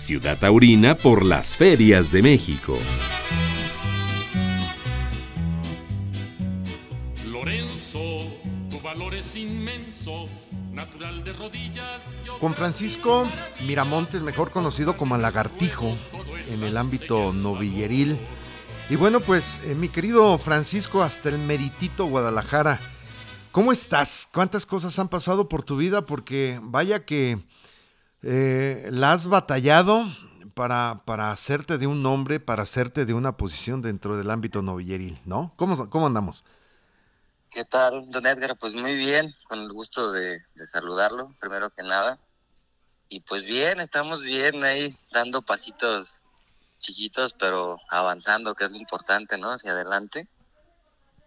Ciudad Taurina por las ferias de México. Lorenzo, tu valor es inmenso, natural de rodillas. Con Francisco Miramontes, mejor conocido como Lagartijo en el ámbito novilleril. Y bueno, pues eh, mi querido Francisco, hasta el meritito Guadalajara. ¿Cómo estás? ¿Cuántas cosas han pasado por tu vida? Porque vaya que eh, la has batallado para, para hacerte de un nombre, para hacerte de una posición dentro del ámbito novilleril, ¿no? ¿Cómo, cómo andamos? ¿Qué tal, don Edgar? Pues muy bien, con el gusto de, saludarlo, primero que nada. Y pues bien, estamos bien ahí, dando pasitos chiquitos, pero avanzando, que es lo importante, ¿no? Hacia adelante.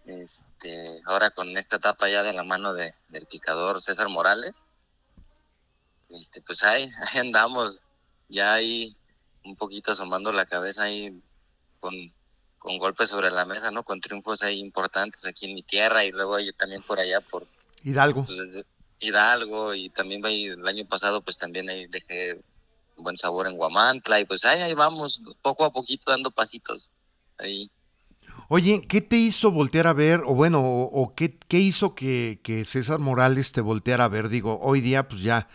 Este, ahora con esta etapa ya de la mano de, del picador César Morales, este, pues ahí, ahí andamos, ya ahí un poquito asomando la cabeza ahí con, con golpes sobre la mesa, ¿no? Con triunfos ahí importantes aquí en mi tierra y luego yo también por allá por Hidalgo. pues, Hidalgo y también ahí, el año pasado pues también ahí dejé buen sabor en Guamantla y pues ahí, ahí vamos, poco a poquito dando pasitos ahí. Oye, ¿qué te hizo voltear a ver? O bueno, o, o qué, qué, hizo que, que, César Morales te volteara a ver? Digo, hoy día pues ya,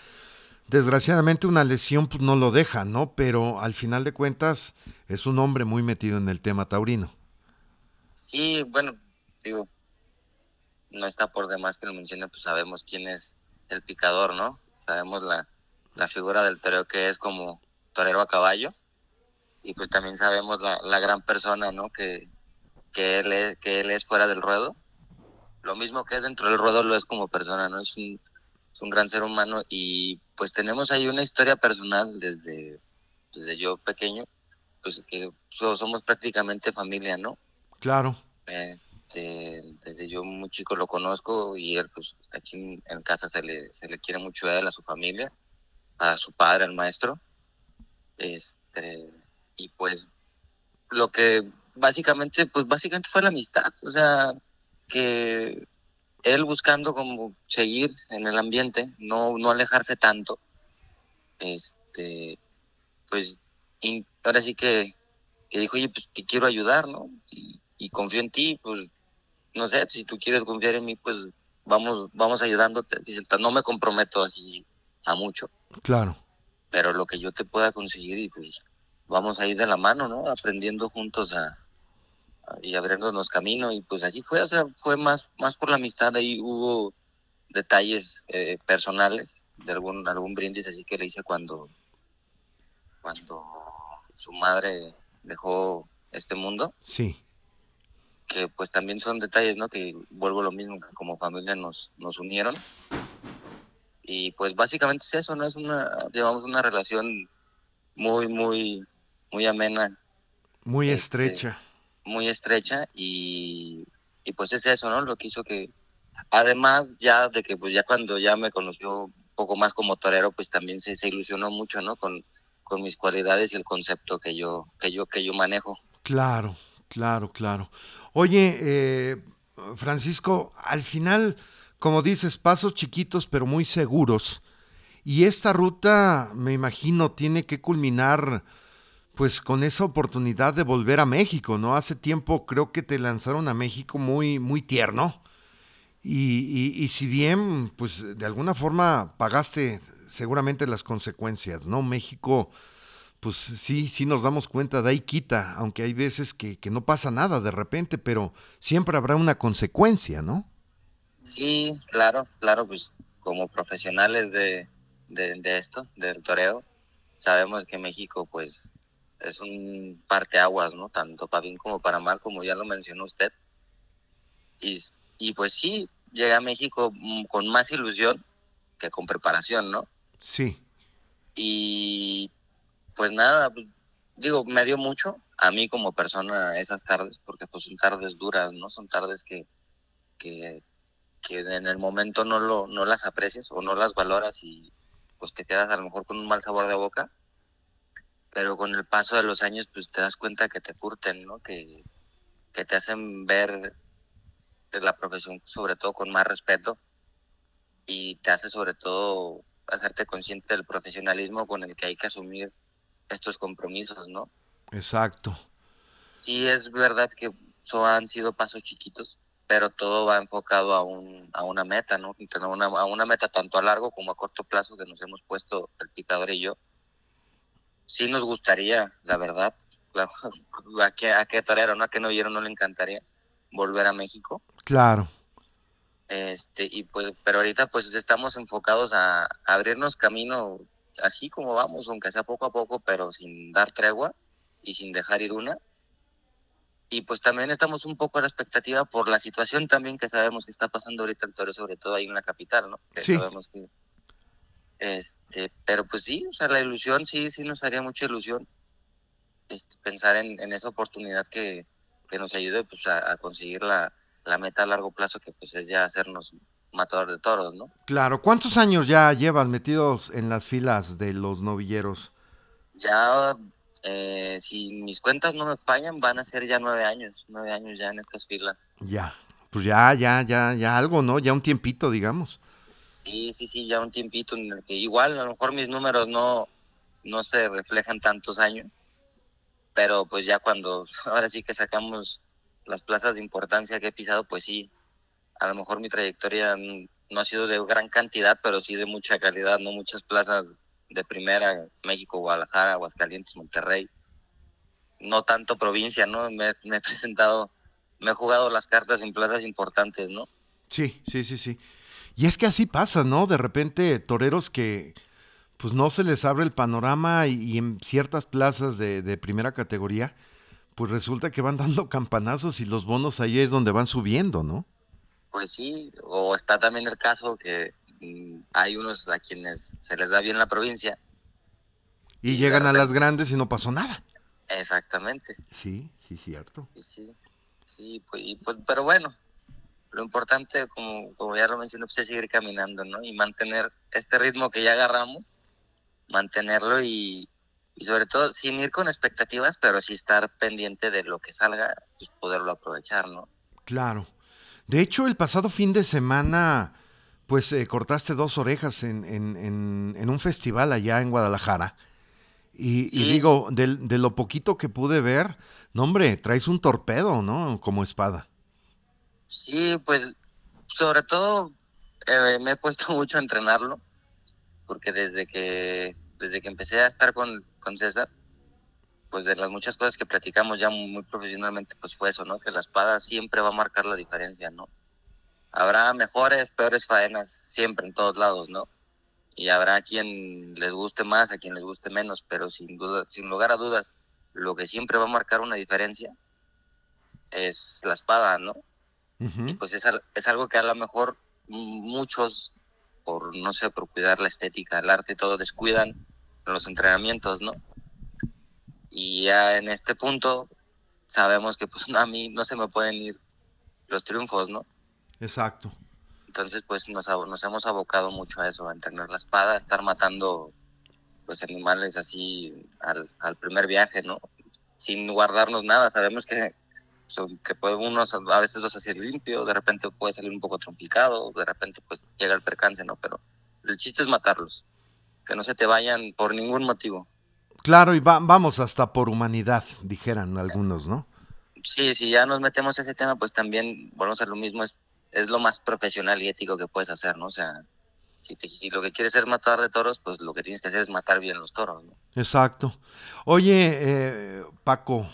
desgraciadamente una lesión pues no lo deja, ¿no? Pero al final de cuentas es un hombre muy metido en el tema taurino. Sí, bueno, digo, no está por demás que lo mencione, pues sabemos quién es el picador, ¿no? Sabemos la, la figura del toreo que es como torero a caballo y pues también sabemos la, la gran persona, ¿no? Que, que él es, que él es fuera del ruedo. Lo mismo que es dentro del ruedo lo es como persona, ¿no? Es un, es un gran ser humano y pues tenemos ahí una historia personal desde, desde yo pequeño, pues que somos prácticamente familia, ¿no? Claro. Este, desde yo muy chico lo conozco y él pues aquí en, en casa se le, se le quiere mucho a él, a su familia, a su padre, al maestro. Este, y pues lo que básicamente, pues básicamente fue la amistad, o sea, que él buscando como seguir en el ambiente, no, no alejarse tanto, este, pues y ahora sí que, que dijo, oye, pues te quiero ayudar, ¿no? Y, y, confío en ti, pues, no sé, si tú quieres confiar en mí, pues vamos, vamos ayudándote, dice, no me comprometo así a mucho. Claro. Pero lo que yo te pueda conseguir y pues vamos a ir de la mano, ¿no? Aprendiendo juntos a, y abriéndonos camino y pues allí fue, o sea, fue más, más por la amistad, ahí hubo detalles eh, personales de algún, algún brindis así que le hice cuando, cuando su madre dejó este mundo. Sí. Que pues también son detalles, ¿no? Que vuelvo lo mismo, que como familia nos, nos unieron. Y pues básicamente es eso, ¿no? Es una, llevamos una relación muy, muy, muy amena. Muy este, estrecha muy estrecha y, y, pues es eso, ¿no? Lo que hizo que, además ya de que pues ya cuando ya me conoció un poco más como torero, pues también se, se ilusionó mucho, ¿no? Con, con mis cualidades y el concepto que yo, que yo, que yo manejo. Claro, claro, claro. Oye, eh, Francisco, al final, como dices, pasos chiquitos pero muy seguros. Y esta ruta, me imagino, tiene que culminar pues con esa oportunidad de volver a México, ¿no? Hace tiempo creo que te lanzaron a México muy, muy tierno. Y, y, si bien, pues de alguna forma pagaste seguramente las consecuencias, ¿no? México, pues sí, sí nos damos cuenta, de ahí quita, aunque hay veces que, que no pasa nada de repente, pero siempre habrá una consecuencia, ¿no? Sí, claro, claro, pues como profesionales de, de, de esto, del toreo, sabemos que México, pues es un parteaguas, ¿no? Tanto para bien como para mal, como ya lo mencionó usted. Y, y pues sí, llegué a México con más ilusión que con preparación, ¿no? Sí. Y pues nada, digo, me dio mucho a mí como persona esas tardes, porque pues son tardes duras, ¿no? Son tardes que, que, que en el momento no, lo, no las aprecias o no las valoras y pues te quedas a lo mejor con un mal sabor de boca pero con el paso de los años pues te das cuenta que te curten, ¿no? Que, que te hacen ver la profesión sobre todo con más respeto y te hace sobre todo hacerte consciente del profesionalismo con el que hay que asumir estos compromisos, ¿no? Exacto. Sí es verdad que so, han sido pasos chiquitos, pero todo va enfocado a, un, a una meta, ¿no? Una, a una meta tanto a largo como a corto plazo que nos hemos puesto el picador y yo. Sí nos gustaría, la verdad, claro, a qué, a qué torero, ¿no? A qué no vieron, no le encantaría volver a México. Claro. Este, y pues, pero ahorita pues estamos enfocados a, a abrirnos camino así como vamos, aunque sea poco a poco, pero sin dar tregua y sin dejar ir una y pues también estamos un poco a la expectativa por la situación también que sabemos que está pasando ahorita toro, sobre todo ahí en la capital, ¿no? Que sí. Sabemos que, este, pero pues sí, o sea, la ilusión sí, sí nos haría mucha ilusión este, pensar en, en, esa oportunidad que, que nos ayude pues a, a conseguir la, la, meta a largo plazo que pues es ya hacernos matador de toros, ¿no? Claro, ¿cuántos años ya llevas metidos en las filas de los novilleros? Ya eh, si mis cuentas no me fallan, van a ser ya nueve años, nueve años ya en estas filas. Ya, pues ya, ya, ya, ya algo, ¿no? Ya un tiempito, digamos. Sí, sí, sí, ya un tiempito en el que igual a lo mejor mis números no, no se reflejan tantos años, pero pues ya cuando ahora sí que sacamos las plazas de importancia que he pisado, pues sí, a lo mejor mi trayectoria no ha sido de gran cantidad, pero sí de mucha calidad, no muchas plazas de primera, México, Guadalajara, Aguascalientes, Monterrey. No tanto provincia, ¿no? Me, me, he presentado, me he jugado las cartas en plazas importantes, ¿no? Sí, sí, sí, sí. Y es que así pasa, ¿no? De repente toreros que pues no se les abre el panorama y, y en ciertas plazas de, de, primera categoría, pues resulta que van dando campanazos y los bonos ahí es donde van subiendo, ¿no? Pues sí, o está también el caso que hay unos a quienes se les da bien la provincia. Y, y llegan a las grandes y no pasó nada. Exactamente. Sí, sí, cierto. Sí, sí. sí pues, y, pues, pero bueno, lo importante, como, como ya lo mencioné, pues, es seguir caminando, ¿no? Y mantener este ritmo que ya agarramos, mantenerlo y, y sobre todo sin ir con expectativas, pero sí estar pendiente de lo que salga, pues poderlo aprovechar, ¿no? Claro. De hecho, el pasado fin de semana pues eh, cortaste dos orejas en, en, en, en, un festival allá en Guadalajara. Y, sí. y digo, de, de, lo poquito que pude ver, no hombre, traes un torpedo, ¿no? Como espada. Sí, pues sobre todo eh, me he puesto mucho a entrenarlo, porque desde que, desde que empecé a estar con, con César, pues de las muchas cosas que platicamos ya muy, profesionalmente, pues fue eso, ¿no? Que la espada siempre va a marcar la diferencia, ¿no? habrá mejores, peores faenas, siempre en todos lados, ¿no? Y habrá quien les guste más, a quien les guste menos, pero sin duda, sin lugar a dudas, lo que siempre va a marcar una diferencia es la espada, ¿no? Uh -huh. Y pues es, es algo que a lo mejor muchos, por no sé, por cuidar la estética, el arte, todo descuidan los entrenamientos, ¿no? Y ya en este punto sabemos que pues a mí no se me pueden ir los triunfos, ¿no? Exacto. Entonces, pues nos, nos hemos abocado mucho a eso, a entrenar la espada, a estar matando pues animales así al, al primer viaje, ¿no? Sin guardarnos nada, sabemos que, que puede uno a veces vas a hacer limpio, de repente puede salir un poco trompicado, de repente pues llega el percance, ¿no? Pero el chiste es matarlos, que no se te vayan por ningún motivo. Claro, y va, vamos hasta por humanidad, dijeran algunos, ¿no? Sí, si ya nos metemos a ese tema, pues también volvemos a lo mismo, es es lo más profesional y ético que puedes hacer, ¿no? O sea, si, te, si, lo que quieres es matar de toros, pues lo que tienes que hacer es matar bien los toros, ¿no? Exacto. Oye, eh, Paco,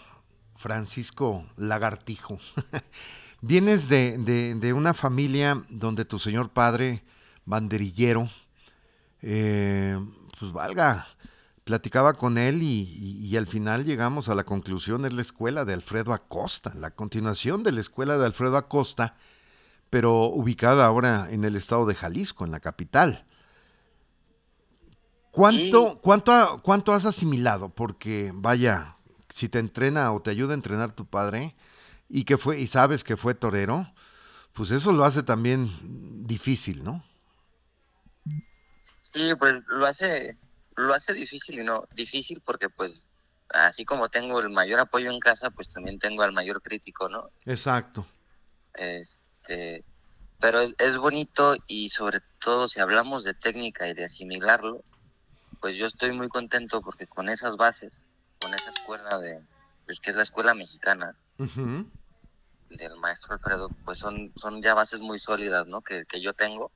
Francisco Lagartijo, vienes de, de, de, una familia donde tu señor padre, banderillero, eh, pues valga, platicaba con él y, y, y, al final llegamos a la conclusión, es la escuela de Alfredo Acosta, la continuación de la escuela de Alfredo Acosta, pero ubicada ahora en el estado de Jalisco, en la capital. ¿Cuánto, sí. cuánto, cuánto has asimilado? Porque, vaya, si te entrena o te ayuda a entrenar tu padre y que fue, y sabes que fue torero, pues eso lo hace también difícil, ¿no? Sí, pues lo hace, lo hace difícil y no, difícil porque pues así como tengo el mayor apoyo en casa, pues también tengo al mayor crítico, ¿no? Exacto. Este, pero es, es, bonito y sobre todo si hablamos de técnica y de asimilarlo, pues yo estoy muy contento porque con esas bases, esa escuela de, pues que es la escuela mexicana Ujú. del maestro Alfredo, pues son, son ya bases muy sólidas, ¿no? Que, que yo tengo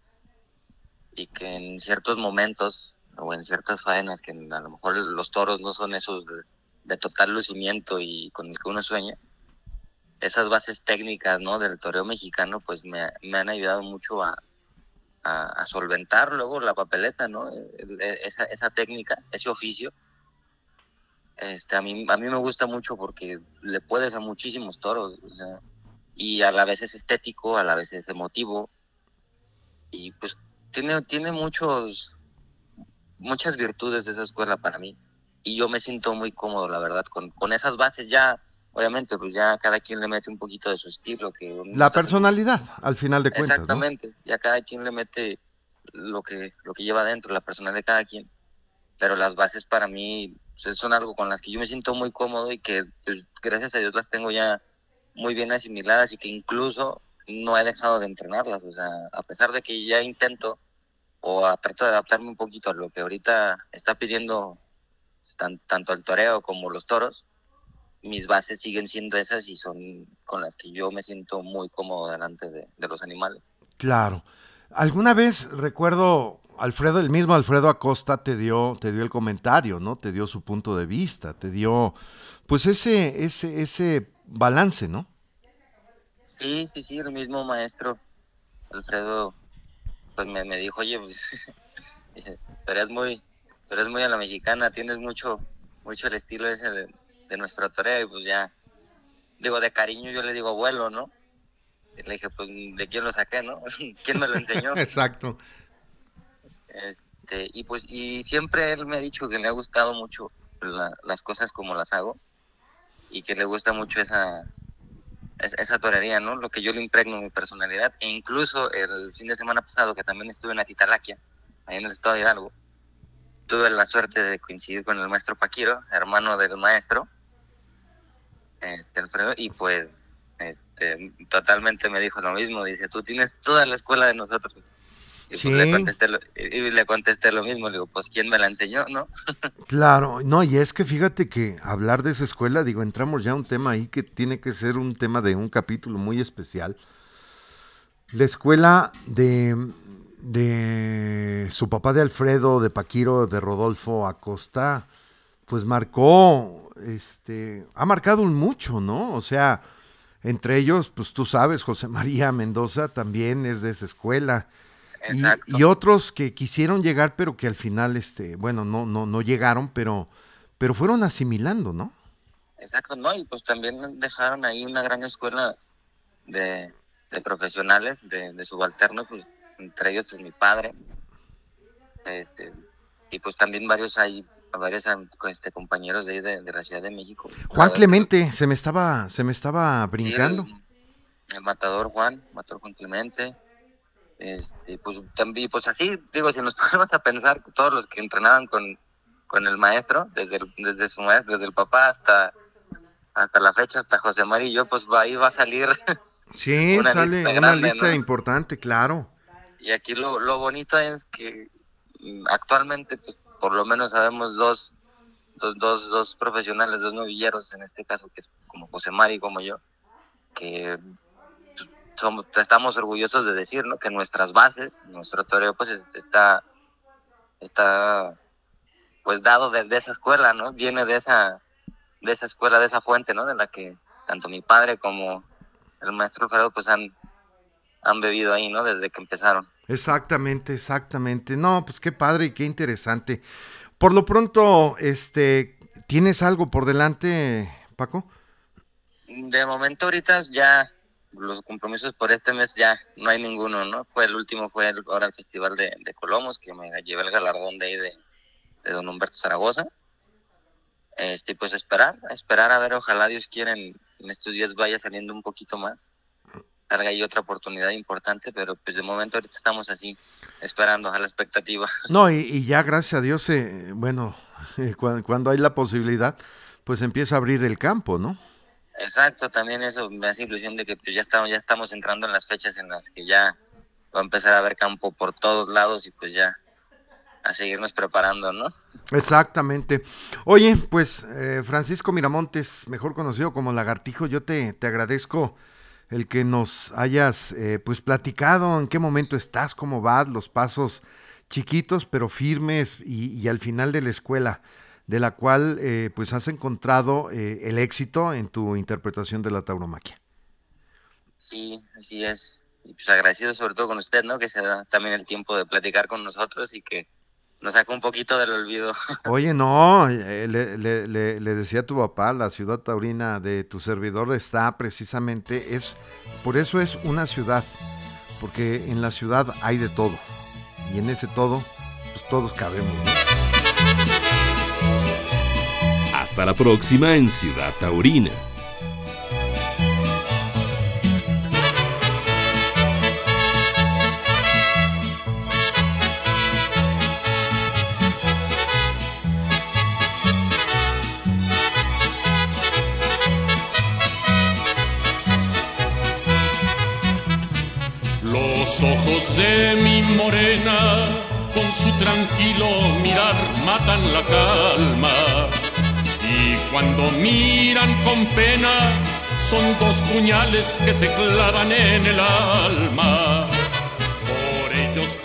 y que en ciertos momentos o en ciertas faenas que a lo mejor los toros no son esos de, de total lucimiento y con el que uno sueña, esas bases técnicas, ¿no? Del toreo mexicano, pues me, me han ayudado mucho a, a, a solventar luego la papeleta, ¿no? Esa, esa técnica, ese oficio. Este, a, mí, a mí me gusta mucho porque le puedes a muchísimos toros, o sea, y a la vez es estético, a la vez es emotivo, y pues tiene, tiene muchos, muchas virtudes de esa escuela para mí, y yo me siento muy cómodo, la verdad, con, con esas bases ya, obviamente, pues ya cada quien le mete un poquito de su estilo. que La personalidad, al final de cuentas. ¿no? Exactamente, ya cada quien le mete lo que, lo que lleva adentro, la personalidad de cada quien. Pero las bases para mí pues, son algo con las que yo me siento muy cómodo y que pues, gracias a Dios las tengo ya muy bien asimiladas y que incluso no he dejado de entrenarlas. O sea, a pesar de que ya intento o trato de adaptarme un poquito a lo que ahorita está pidiendo tan- tanto el toreo como los toros, mis bases siguen siendo esas y son con las que yo me siento muy cómodo delante de, de los animales. Claro. Alguna vez recuerdo, Alfredo, el mismo Alfredo Acosta te dio, te dio el comentario, ¿no? Te dio su punto de vista, te dio, pues ese, ese, ese balance, ¿no? Sí, sí, sí, el mismo maestro Alfredo, pues me, me dijo, oye, pues, dice, tú eres muy, tú eres muy a la mexicana, tienes mucho, mucho el estilo ese de, de nuestro toreo, y pues ya, digo, de cariño yo le digo abuelo, ¿no? Y le dije, pues, ¿de quién lo saqué, no? ¿Quién me lo enseñó? Exacto. Este, y pues, y siempre él me ha dicho que le ha gustado mucho la- las cosas como las hago y que le gusta mucho esa, es- esa torería, ¿no? Lo que yo le impregno en mi personalidad. E incluso el fin de semana pasado, que también estuve en Atitalaquia, ahí en el estado de Hidalgo, tuve la suerte de coincidir con el maestro Paquiro, hermano del maestro, este, Alfredo, y pues este, totalmente me dijo lo mismo, dice, tú tienes toda la escuela de nosotros. Y pues le, contesté lo, y le contesté lo mismo, le digo, pues ¿quién me la enseñó, no? Claro, no, y es que fíjate que hablar de esa escuela, digo, entramos ya a un tema ahí que tiene que ser un tema de un capítulo muy especial. La escuela de, de su papá de Alfredo, de Paquiro, de Rodolfo Acosta, pues marcó, este, ha marcado un mucho, ¿no? O sea, entre ellos, pues tú sabes, José María Mendoza también es de esa escuela. Y, otros que quisieron llegar, pero que al final, este, bueno, no, no, no llegaron, pero, pero fueron asimilando, ¿no? Exacto, ¿no? Y pues también dejaron ahí una gran escuela de, de profesionales, de, de subalternos, pues, entre ellos pues mi padre, este, y pues también varios hay, varios este, compañeros de ahí de, de la Ciudad de México. Juan Clemente, se me estaba, se me estaba sí, brincando. el, el matador Juan, matador Juan Clemente, este, pues también, pues así, digo, si nos ponemos a pensar, todos los que entrenaban con, con el maestro, desde el, desde su maestro, desde el papá hasta hasta la fecha, hasta José María y yo, pues ahí va a salir. Sí, una sale lista una grande, lista ¿no? importante, claro. y aquí lo, lo bonito es que mm, actualmente, pues, por lo menos sabemos dos, dos, dos, dos profesionales, dos novilleros, en este caso, que es como José María y como yo, que somos, estamos orgullosos de decir, ¿no? Que nuestras bases, nuestro toreo, pues es- está, está, pues dado de, de esa escuela, ¿no? Viene de esa, de esa escuela, de esa fuente, ¿no? De la que tanto mi padre como el maestro Alfredo, pues han, han bebido ahí, ¿no? Desde que empezaron. Exactamente, exactamente. No, pues qué padre y qué interesante. Por lo pronto, este, ¿tienes algo por delante, Paco? De momento ahorita ya los compromisos por este mes ya no hay ninguno, ¿no? Fue el último, fue el, ahora el Festival de, de Colomos, que me llevé el galardón de ahí de, don Humberto Zaragoza. Este, pues esperar, esperar a ver, ojalá Dios quiera en, en estos días vaya saliendo un poquito más. Salga ahí otra oportunidad importante, pero pues de momento ahorita estamos así, esperando a la expectativa. No, y, ya gracias a Dios, eh, bueno, cuando hay la posibilidad, pues empieza a abrir el campo, ¿no? Exacto, también eso me hace ilusión de que pues, ya estamos, ya estamos entrando en las fechas en las que ya va a empezar a haber campo por todos lados y pues ya a seguirnos preparando, ¿no? Exactamente. Oye, pues eh, Francisco Miramontes, mejor conocido como Lagartijo, yo te, te agradezco el que nos hayas eh, pues platicado en qué momento estás, cómo vas, los pasos chiquitos pero firmes y, al final de la escuela, de la cual eh, pues has encontrado el éxito en tu interpretación de la tauromaquia. Sí, así es. Y pues agradecido sobre todo con usted, ¿no? Que se da también el tiempo de platicar con nosotros y que nos saca un poquito del olvido. Oye, no, eh, le, le, le, decía a tu papá, la ciudad taurina de tu servidor está precisamente, es, por eso es una ciudad, porque en la ciudad hay de todo, y en ese todo, pues todos cabemos. Hasta la próxima en Ciudad Taurina. Los ojos de mi morena, con su tranquilo mirar, matan la calma. Y cuando miran con pena, son dos puñales que se clavan en el alma. Por ellos